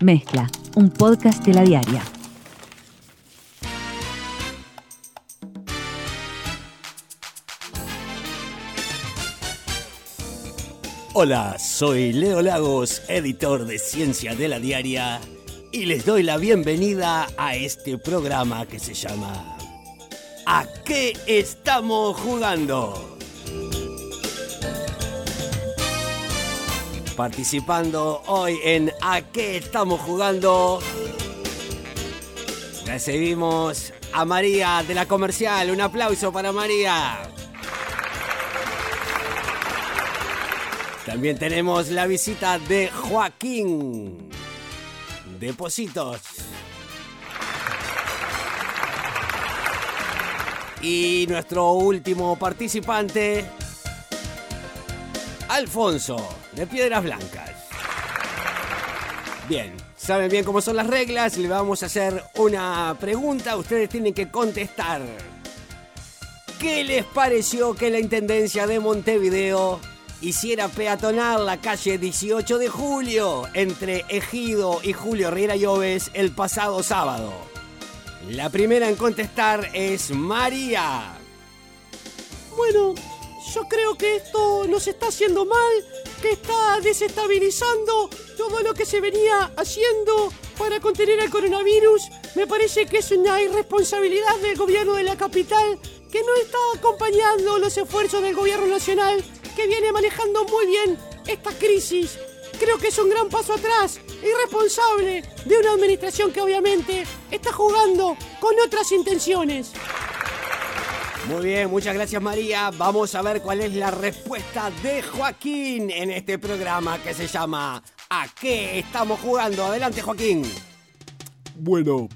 Mezcla, un podcast de la diaria. Hola, soy Leo Lagos, editor de Ciencia de la Diaria, y les doy la bienvenida a este programa que se llama ¿A qué estamos jugando? Participando hoy en ¿A qué estamos jugando? Recibimos a María de la comercial. Un aplauso para María. También tenemos la visita de Joaquín. Depositos. Y nuestro último participante, Alfonso, de Piedras Blancas. Bien, saben bien cómo son las reglas, le vamos a hacer una pregunta, ustedes tienen que contestar. ¿Qué les pareció que la Intendencia de Montevideo hiciera peatonal la calle 18 de julio entre Ejido y Julio Riera Lloves el pasado sábado? La primera en contestar es María. Bueno, yo creo que esto nos está haciendo mal, que está desestabilizando todo lo que se venía haciendo para contener el coronavirus. Me parece que es una irresponsabilidad del gobierno de la capital que no está acompañando los esfuerzos del gobierno nacional que viene manejando muy bien esta crisis. Creo que es un gran paso atrás, irresponsable, de una administración que obviamente está jugando con otras intenciones. Muy bien, muchas gracias María. Vamos a ver cuál es la respuesta de Joaquín en este programa que se llama ¿A qué estamos jugando? Adelante Joaquín. Bueno,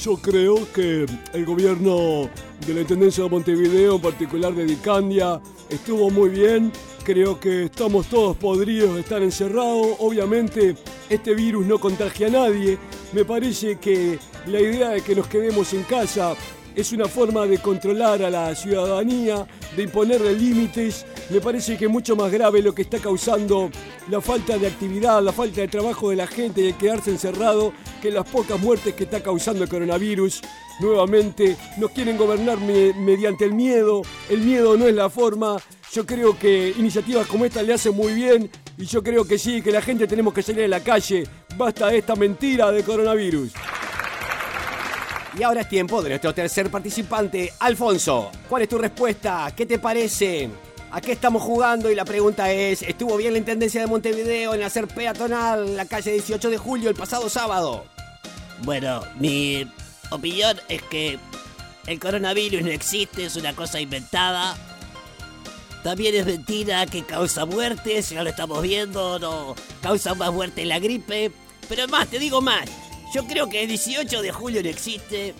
yo creo que el gobierno de la Intendencia de Montevideo, en particular de Dicandia, estuvo muy bien. Creo que estamos todos podridos de estar encerrados. Obviamente, este virus no contagia a nadie. Me parece que la idea de que nos quedemos en casa es una forma de controlar a la ciudadanía, de imponerle límites. Me parece que es mucho más grave lo que está causando la falta de actividad, la falta de trabajo de la gente y de quedarse encerrado que las pocas muertes que está causando el coronavirus. Nuevamente, nos quieren gobernar me- mediante el miedo. El miedo no es la forma. Yo creo que iniciativas como esta le hacen muy bien y yo creo que sí, que la gente tenemos que salir a la calle. Basta de esta mentira de coronavirus. Y ahora es tiempo de nuestro tercer participante, Alfonso. ¿Cuál es tu respuesta? ¿Qué te parece? ¿A qué estamos jugando? Y la pregunta es, ¿estuvo bien la Intendencia de Montevideo en hacer peatonal la calle 18 de julio el pasado sábado? Bueno, mi opinión es que el coronavirus no existe, es una cosa inventada. También es mentira que causa muertes, ya lo estamos viendo, no causa más muerte la gripe. Pero más, te digo más, yo creo que el 18 de julio no existe.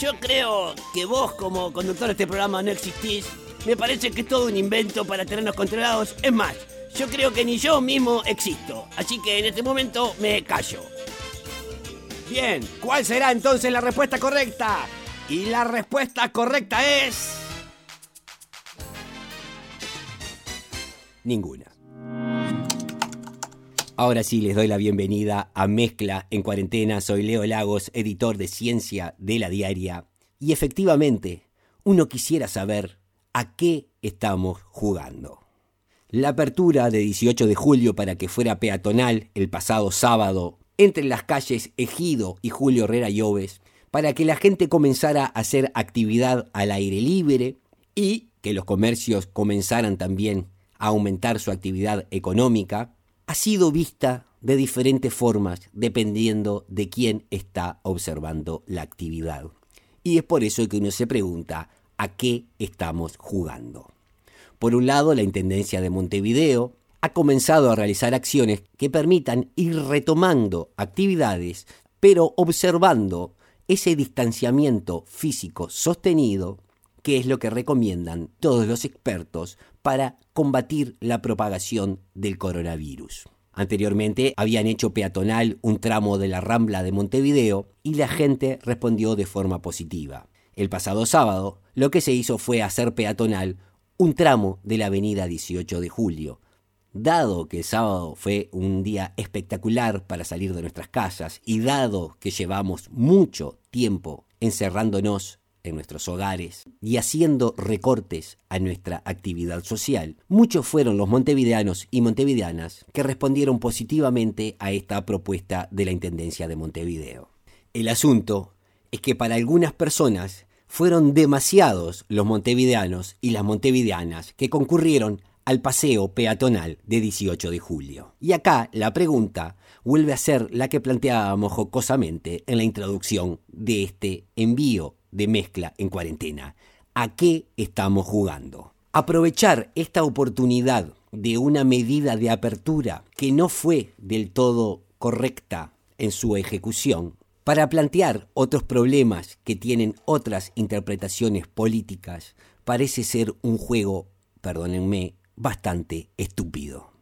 Yo creo que vos como conductor de este programa no existís. Me parece que es todo un invento para tenernos controlados. Es más, yo creo que ni yo mismo existo. Así que en este momento me callo. Bien, ¿cuál será entonces la respuesta correcta? Y la respuesta correcta es... Ninguna. Ahora sí les doy la bienvenida a Mezcla en cuarentena. Soy Leo Lagos, editor de Ciencia de la Diaria. Y efectivamente, uno quisiera saber a qué estamos jugando. La apertura de 18 de julio para que fuera peatonal el pasado sábado entre las calles Ejido y Julio Herrera Lloves para que la gente comenzara a hacer actividad al aire libre y que los comercios comenzaran también a aumentar su actividad económica, ha sido vista de diferentes formas dependiendo de quién está observando la actividad. Y es por eso que uno se pregunta a qué estamos jugando. Por un lado, la Intendencia de Montevideo ha comenzado a realizar acciones que permitan ir retomando actividades, pero observando ese distanciamiento físico sostenido, que es lo que recomiendan todos los expertos para combatir la propagación del coronavirus. Anteriormente habían hecho peatonal un tramo de la Rambla de Montevideo y la gente respondió de forma positiva. El pasado sábado lo que se hizo fue hacer peatonal un tramo de la avenida 18 de julio. dado que el sábado fue un día espectacular para salir de nuestras casas y dado que llevamos mucho tiempo encerrándonos en nuestros hogares y haciendo recortes a nuestra actividad social, muchos fueron los montevideanos y montevideanas que respondieron positivamente a esta propuesta de la Intendencia de Montevideo. El asunto es que para algunas personas fueron demasiados los montevideanos y las montevideanas que concurrieron al paseo peatonal de 18 de julio. Y acá la pregunta vuelve a ser la que planteábamos jocosamente en la introducción de este envío de mezcla en cuarentena. ¿A qué estamos jugando? Aprovechar esta oportunidad de una medida de apertura que no fue del todo correcta en su ejecución para plantear otros problemas que tienen otras interpretaciones políticas parece ser un juego, perdónenme, bastante estúpido.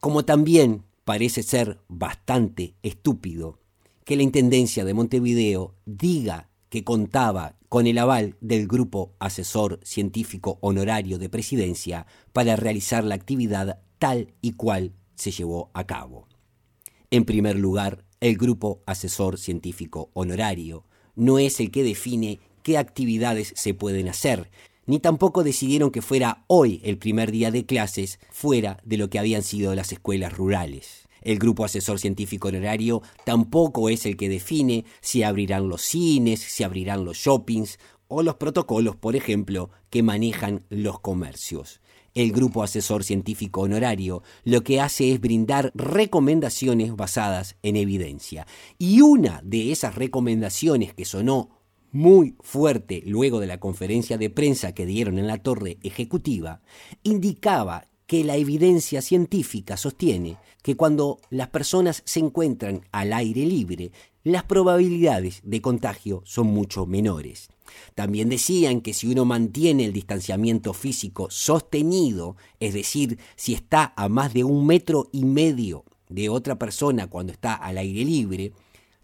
Como también parece ser bastante estúpido que la Intendencia de Montevideo diga que contaba con el aval del Grupo Asesor Científico Honorario de Presidencia para realizar la actividad tal y cual se llevó a cabo. En primer lugar, el Grupo Asesor Científico Honorario no es el que define qué actividades se pueden hacer, ni tampoco decidieron que fuera hoy el primer día de clases fuera de lo que habían sido las escuelas rurales. El grupo asesor científico honorario tampoco es el que define si abrirán los cines, si abrirán los shoppings o los protocolos, por ejemplo, que manejan los comercios. El grupo asesor científico honorario lo que hace es brindar recomendaciones basadas en evidencia. Y una de esas recomendaciones que sonó muy fuerte luego de la conferencia de prensa que dieron en la torre ejecutiva, indicaba que la evidencia científica sostiene que cuando las personas se encuentran al aire libre, las probabilidades de contagio son mucho menores. También decían que si uno mantiene el distanciamiento físico sostenido, es decir, si está a más de un metro y medio de otra persona cuando está al aire libre,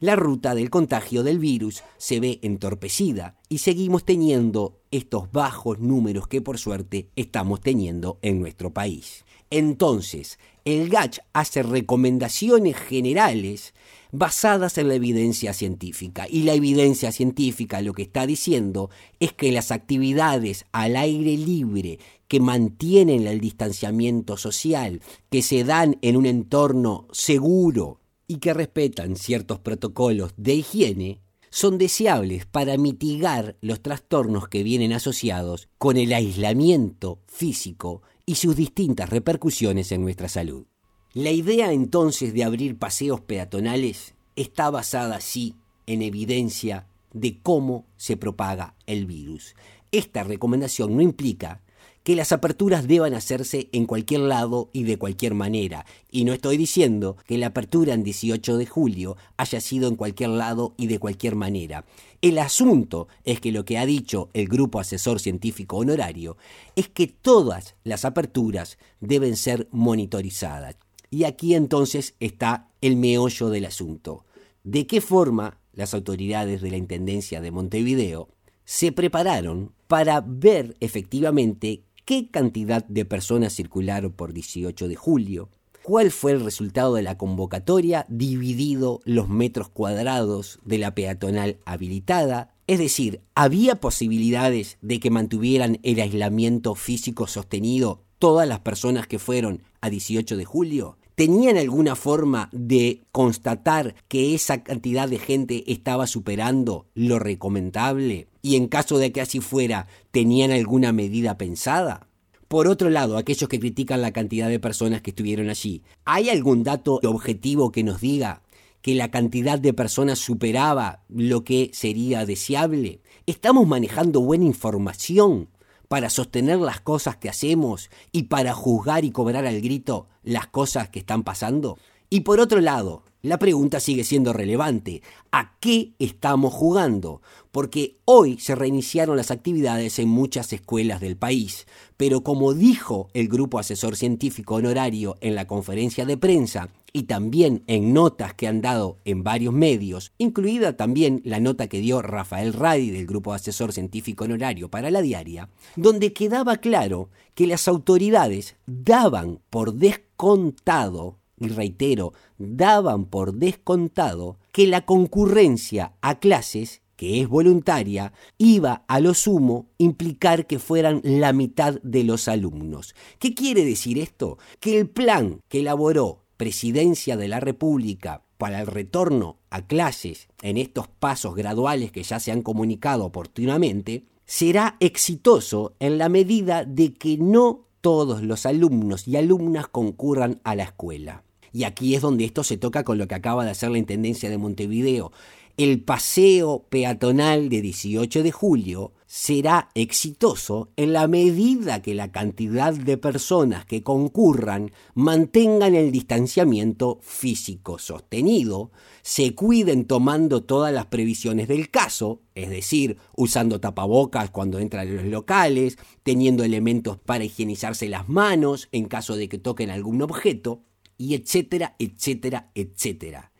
la ruta del contagio del virus se ve entorpecida y seguimos teniendo estos bajos números que por suerte estamos teniendo en nuestro país. Entonces, el GACH hace recomendaciones generales basadas en la evidencia científica. Y la evidencia científica lo que está diciendo es que las actividades al aire libre que mantienen el distanciamiento social, que se dan en un entorno seguro, y que respetan ciertos protocolos de higiene son deseables para mitigar los trastornos que vienen asociados con el aislamiento físico y sus distintas repercusiones en nuestra salud. La idea entonces de abrir paseos peatonales está basada sí en evidencia de cómo se propaga el virus. Esta recomendación no implica que las aperturas deban hacerse en cualquier lado y de cualquier manera. Y no estoy diciendo que la apertura en 18 de julio haya sido en cualquier lado y de cualquier manera. El asunto es que lo que ha dicho el Grupo Asesor Científico Honorario es que todas las aperturas deben ser monitorizadas. Y aquí entonces está el meollo del asunto. ¿De qué forma las autoridades de la Intendencia de Montevideo se prepararon para ver efectivamente qué cantidad de personas circularon por 18 de julio, cuál fue el resultado de la convocatoria dividido los metros cuadrados de la peatonal habilitada, es decir, ¿había posibilidades de que mantuvieran el aislamiento físico sostenido todas las personas que fueron a 18 de julio? ¿Tenían alguna forma de constatar que esa cantidad de gente estaba superando lo recomendable? Y en caso de que así fuera, ¿tenían alguna medida pensada? Por otro lado, aquellos que critican la cantidad de personas que estuvieron allí, ¿hay algún dato objetivo que nos diga que la cantidad de personas superaba lo que sería deseable? ¿Estamos manejando buena información? Para sostener las cosas que hacemos y para juzgar y cobrar al grito las cosas que están pasando? Y por otro lado, la pregunta sigue siendo relevante. ¿A qué estamos jugando? Porque hoy se reiniciaron las actividades en muchas escuelas del país, pero como dijo el Grupo Asesor Científico Honorario en la conferencia de prensa, y también en notas que han dado en varios medios, incluida también la nota que dio Rafael Radi del Grupo Asesor Científico Honorario para la Diaria, donde quedaba claro que las autoridades daban por descontado y reitero, daban por descontado que la concurrencia a clases que es voluntaria, iba a lo sumo implicar que fueran la mitad de los alumnos. ¿Qué quiere decir esto? Que el plan que elaboró Presidencia de la República para el retorno a clases en estos pasos graduales que ya se han comunicado oportunamente, será exitoso en la medida de que no todos los alumnos y alumnas concurran a la escuela. Y aquí es donde esto se toca con lo que acaba de hacer la Intendencia de Montevideo. El paseo peatonal de 18 de julio será exitoso en la medida que la cantidad de personas que concurran mantengan el distanciamiento físico sostenido, se cuiden tomando todas las previsiones del caso, es decir, usando tapabocas cuando entran en los locales, teniendo elementos para higienizarse las manos en caso de que toquen algún objeto, y etcétera, etcétera, etcétera.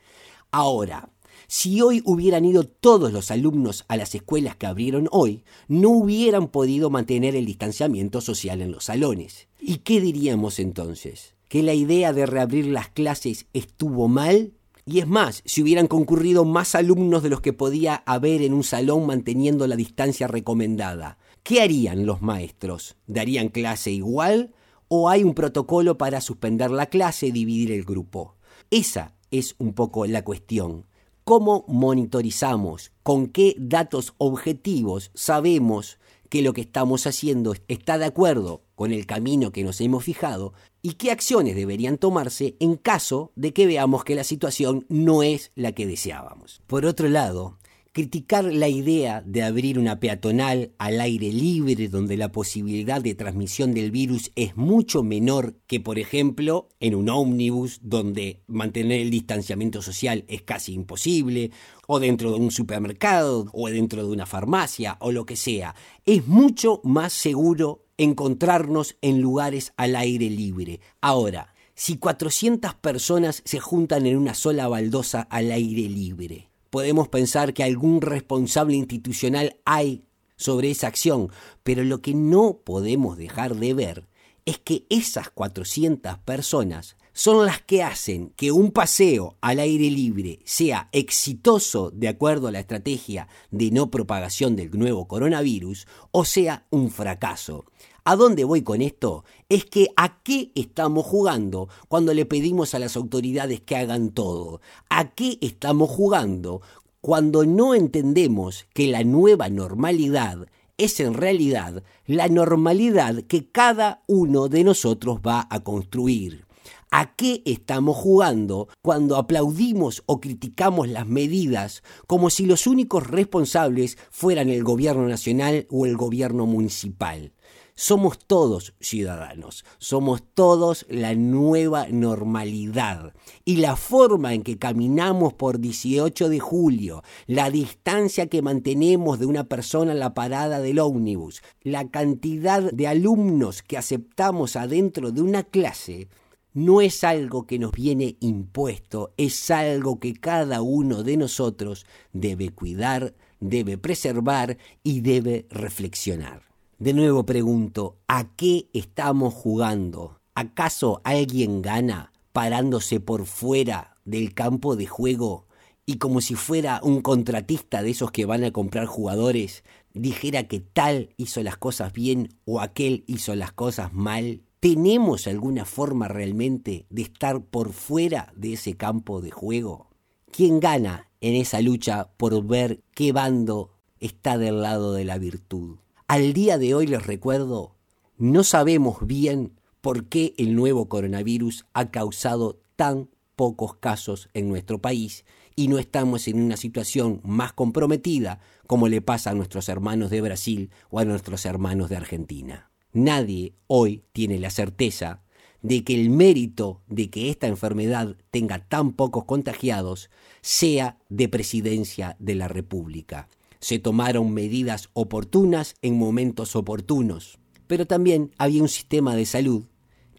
Ahora, si hoy hubieran ido todos los alumnos a las escuelas que abrieron hoy, no hubieran podido mantener el distanciamiento social en los salones. ¿Y qué diríamos entonces? ¿Que la idea de reabrir las clases estuvo mal? Y es más, si hubieran concurrido más alumnos de los que podía haber en un salón manteniendo la distancia recomendada, ¿qué harían los maestros? ¿Darían clase igual? ¿O hay un protocolo para suspender la clase dividir el grupo? Esa es un poco la cuestión. ¿Cómo monitorizamos? ¿Con qué datos objetivos sabemos que lo que estamos haciendo está de acuerdo con el camino que nos hemos fijado y qué acciones deberían tomarse en caso de que veamos que la situación no es la que deseábamos? Por otro lado, criticar la idea de abrir una peatonal al aire libre donde la posibilidad de transmisión del virus es mucho menor que, por ejemplo, en un ómnibus donde mantener el distanciamiento social es casi imposible, o dentro de un supermercado, o dentro de una farmacia, o lo que sea. Es mucho más seguro encontrarnos en lugares al aire libre. Ahora, si 400 personas se juntan en una sola baldosa al aire libre, podemos pensar que algún responsable institucional hay sobre esa acción, pero lo que no podemos dejar de ver es que esas 400 personas son las que hacen que un paseo al aire libre sea exitoso de acuerdo a la estrategia de no propagación del nuevo coronavirus o sea un fracaso. ¿A dónde voy con esto? Es que a qué estamos jugando cuando le pedimos a las autoridades que hagan todo. ¿A qué estamos jugando cuando no entendemos que la nueva normalidad es en realidad la normalidad que cada uno de nosotros va a construir. ¿A qué estamos jugando cuando aplaudimos o criticamos las medidas como si los únicos responsables fueran el gobierno nacional o el gobierno municipal? Somos todos ciudadanos, somos todos la nueva normalidad. Y la forma en que caminamos por 18 de julio, la distancia que mantenemos de una persona en la parada del ómnibus, la cantidad de alumnos que aceptamos adentro de una clase, no es algo que nos viene impuesto, es algo que cada uno de nosotros debe cuidar, debe preservar y debe reflexionar. De nuevo pregunto, ¿a qué estamos jugando? ¿Acaso alguien gana parándose por fuera del campo de juego y como si fuera un contratista de esos que van a comprar jugadores, dijera que tal hizo las cosas bien o aquel hizo las cosas mal? ¿Tenemos alguna forma realmente de estar por fuera de ese campo de juego? ¿Quién gana en esa lucha por ver qué bando está del lado de la virtud? Al día de hoy les recuerdo, no sabemos bien por qué el nuevo coronavirus ha causado tan pocos casos en nuestro país y no estamos en una situación más comprometida como le pasa a nuestros hermanos de Brasil o a nuestros hermanos de Argentina. Nadie hoy tiene la certeza de que el mérito de que esta enfermedad tenga tan pocos contagiados sea de presidencia de la República se tomaron medidas oportunas en momentos oportunos, pero también había un sistema de salud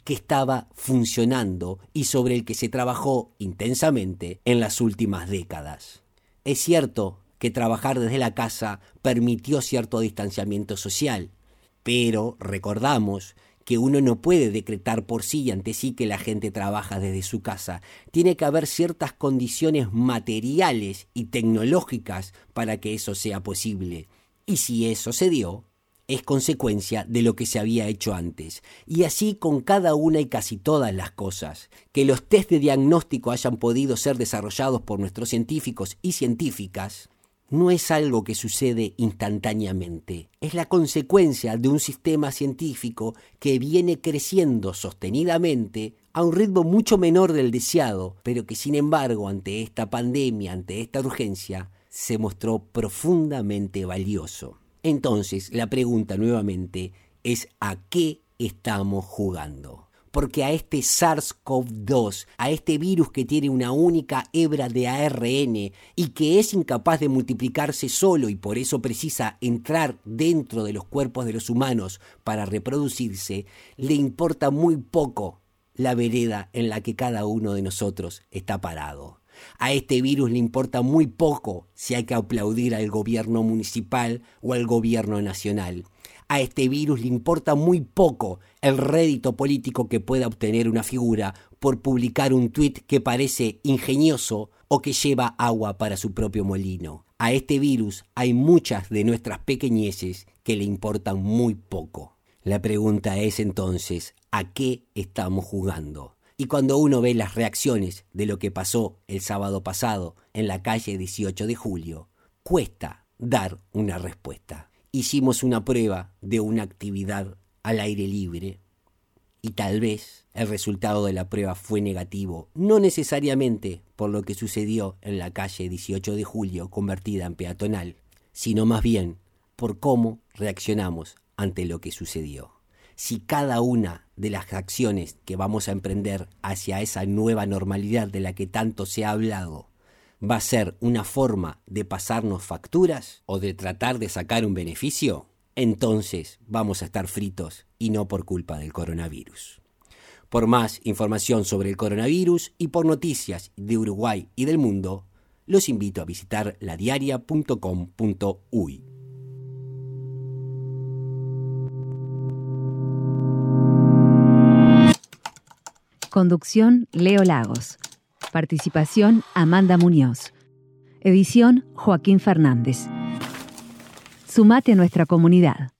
que estaba funcionando y sobre el que se trabajó intensamente en las últimas décadas. Es cierto que trabajar desde la casa permitió cierto distanciamiento social, pero recordamos que uno no puede decretar por sí y ante sí que la gente trabaja desde su casa. Tiene que haber ciertas condiciones materiales y tecnológicas para que eso sea posible. Y si eso se dio, es consecuencia de lo que se había hecho antes. Y así con cada una y casi todas las cosas. Que los test de diagnóstico hayan podido ser desarrollados por nuestros científicos y científicas no es algo que sucede instantáneamente, es la consecuencia de un sistema científico que viene creciendo sostenidamente a un ritmo mucho menor del deseado, pero que sin embargo ante esta pandemia, ante esta urgencia, se mostró profundamente valioso. Entonces, la pregunta nuevamente es ¿a qué estamos jugando? Porque a este SARS-CoV-2, a este virus que tiene una única hebra de ARN y que es incapaz de multiplicarse solo y por eso precisa entrar dentro de los cuerpos de los humanos para reproducirse, le importa muy poco la vereda en la que cada uno de nosotros está parado. A este virus le importa muy poco si hay que aplaudir al gobierno municipal o al gobierno nacional. A este virus le importa muy poco el rédito político que pueda obtener una figura por publicar un tuit que parece ingenioso o que lleva agua para su propio molino. A este virus hay muchas de nuestras pequeñeces que le importan muy poco. La pregunta es entonces, ¿a qué estamos jugando? Y cuando uno ve las reacciones de lo que pasó el sábado pasado en la calle 18 de julio, cuesta dar una respuesta. Hicimos una prueba de una actividad al aire libre y tal vez el resultado de la prueba fue negativo, no necesariamente por lo que sucedió en la calle 18 de julio convertida en peatonal, sino más bien por cómo reaccionamos ante lo que sucedió. Si cada una de las acciones que vamos a emprender hacia esa nueva normalidad de la que tanto se ha hablado va a ser una forma de pasarnos facturas o de tratar de sacar un beneficio, entonces vamos a estar fritos y no por culpa del coronavirus. Por más información sobre el coronavirus y por noticias de Uruguay y del mundo, los invito a visitar ladiaria.com.uy. Conducción Leo Lagos. Participación Amanda Muñoz. Edición Joaquín Fernández. Sumate a nuestra comunidad.